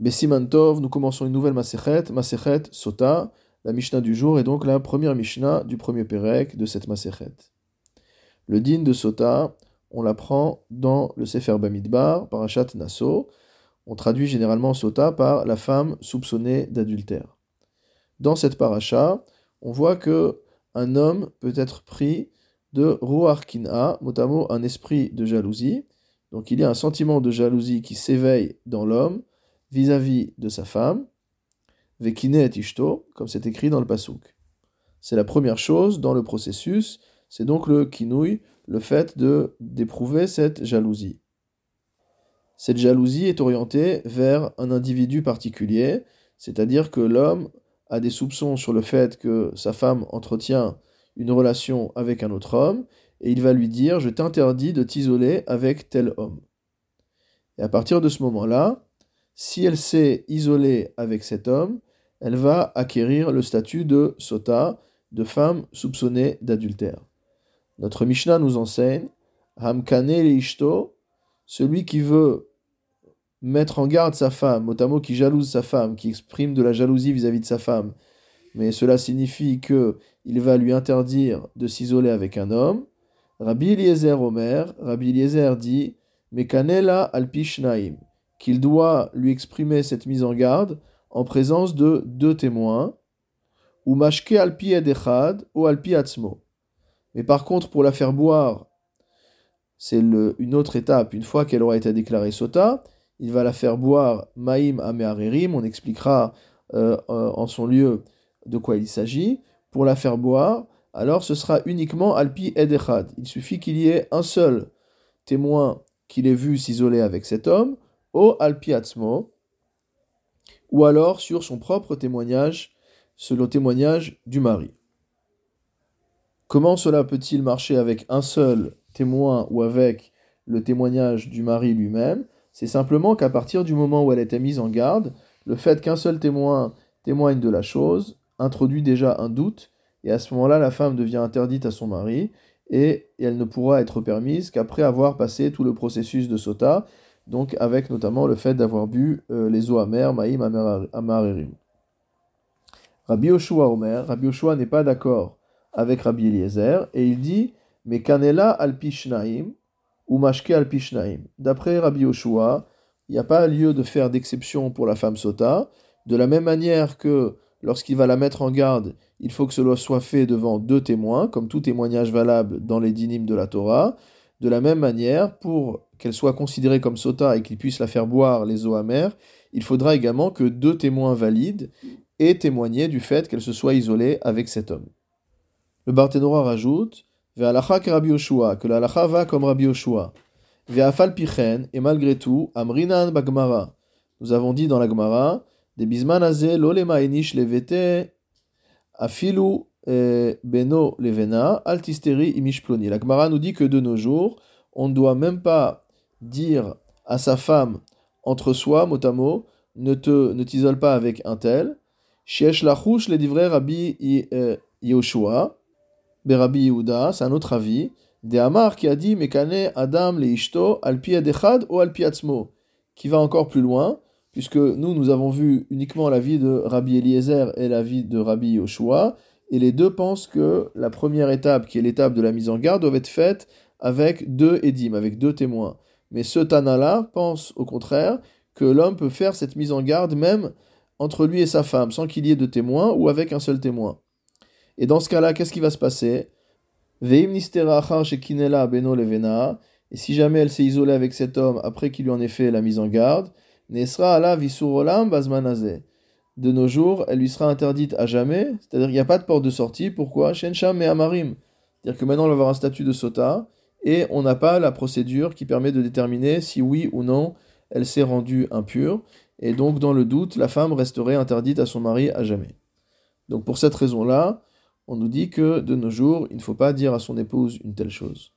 Bessimantov, nous commençons une nouvelle Masechet, Masechet Sota, la Mishnah du jour est donc la première Mishnah du premier Pérec de cette Masechet. Le din de Sota, on l'apprend dans le Sefer Bamidbar, Parashat Naso. On traduit généralement Sota par la femme soupçonnée d'adultère. Dans cette paracha, on voit que un homme peut être pris de Ruach Kin'a, notamment un esprit de jalousie. Donc il y a un sentiment de jalousie qui s'éveille dans l'homme vis-à-vis de sa femme, Vekine et Ishto, comme c'est écrit dans le Pasuk. C'est la première chose dans le processus, c'est donc le kinouï, le fait de d'éprouver cette jalousie. Cette jalousie est orientée vers un individu particulier, c'est-à-dire que l'homme a des soupçons sur le fait que sa femme entretient une relation avec un autre homme, et il va lui dire Je t'interdis de t'isoler avec tel homme. Et à partir de ce moment-là, si elle s'est isolée avec cet homme, elle va acquérir le statut de sota, de femme soupçonnée d'adultère. Notre Mishnah nous enseigne Hamkane ishto, celui qui veut mettre en garde sa femme, mot qui jalouse sa femme, qui exprime de la jalousie vis-à-vis de sa femme, mais cela signifie que il va lui interdire de s'isoler avec un homme. Rabbi Eliezer Omer, Rabbi Eliezer dit Mekanela alpishnaim qu'il doit lui exprimer cette mise en garde en présence de deux témoins, ou mashke alpi edechad ou alpi atzmo. Mais par contre, pour la faire boire, c'est une autre étape. Une fois qu'elle aura été déclarée sota, il va la faire boire maïm amearerim. On expliquera euh, euh, en son lieu de quoi il s'agit. Pour la faire boire, alors ce sera uniquement alpi edechad. Il suffit qu'il y ait un seul témoin qu'il ait vu s'isoler avec cet homme, au alpiatzmo, ou alors sur son propre témoignage, selon témoignage du mari. Comment cela peut-il marcher avec un seul témoin ou avec le témoignage du mari lui-même? C'est simplement qu'à partir du moment où elle était mise en garde, le fait qu'un seul témoin témoigne de la chose introduit déjà un doute, et à ce moment-là, la femme devient interdite à son mari, et elle ne pourra être permise qu'après avoir passé tout le processus de sota, donc avec notamment le fait d'avoir bu euh, les eaux amères, Maïm Amarerim. Rabbi Yoshua Omer, Rabbi Yoshua n'est pas d'accord avec Rabbi Eliezer, et il dit Mais kanela al ou mashke al D'après Rabbi Yoshua, il n'y a pas lieu de faire d'exception pour la femme sota, de la même manière que lorsqu'il va la mettre en garde, il faut que cela soit fait devant deux témoins, comme tout témoignage valable dans les dynimes de la Torah. De la même manière, pour qu'elle soit considérée comme sota et qu'il puisse la faire boire les eaux amères, il faudra également que deux témoins valides aient témoigné du fait qu'elle se soit isolée avec cet homme. Le Barthénora rajoute que Rabbi Yoshua, que la va comme Rabbi Yoshua. Ve'afal pichen, et malgré tout, amrinan bagmara. Nous avons dit dans la Gemara, des bisman lolema enish levete, afilu eh, beno levena, altisteri imish ploni. La Gemara nous dit que de nos jours, on ne doit même pas dire à sa femme entre soi, mot à mot, ne te ne t'isole pas avec un tel. Shiesh lachouch les livrer Rabbi euh, Yoshua, Rabbi Yehuda, c'est un autre avis. De Amar qui a dit Mekane Adam le Ishto adechad ou alpi atzmo, qui va encore plus loin, puisque nous, nous avons vu uniquement la vie de Rabbi Eliezer et la vie de Rabbi Yoshua, et les deux pensent que la première étape, qui est l'étape de la mise en garde, doit être faite avec deux édim, avec deux témoins. Mais ce Tana-là pense au contraire que l'homme peut faire cette mise en garde même entre lui et sa femme, sans qu'il y ait de témoins ou avec un seul témoin. Et dans ce cas-là, qu'est-ce qui va se passer? Et si jamais elle s'est isolée avec cet homme après qu'il lui en ait fait la mise en garde, ala De nos jours, elle lui sera interdite à jamais, c'est-à-dire qu'il n'y a pas de porte de sortie. Pourquoi? Shensham et Amarim. C'est-à-dire que maintenant elle va avoir un statut de sota, et on n'a pas la procédure qui permet de déterminer si oui ou non elle s'est rendue impure, et donc dans le doute, la femme resterait interdite à son mari à jamais. Donc pour cette raison-là, on nous dit que de nos jours, il ne faut pas dire à son épouse une telle chose.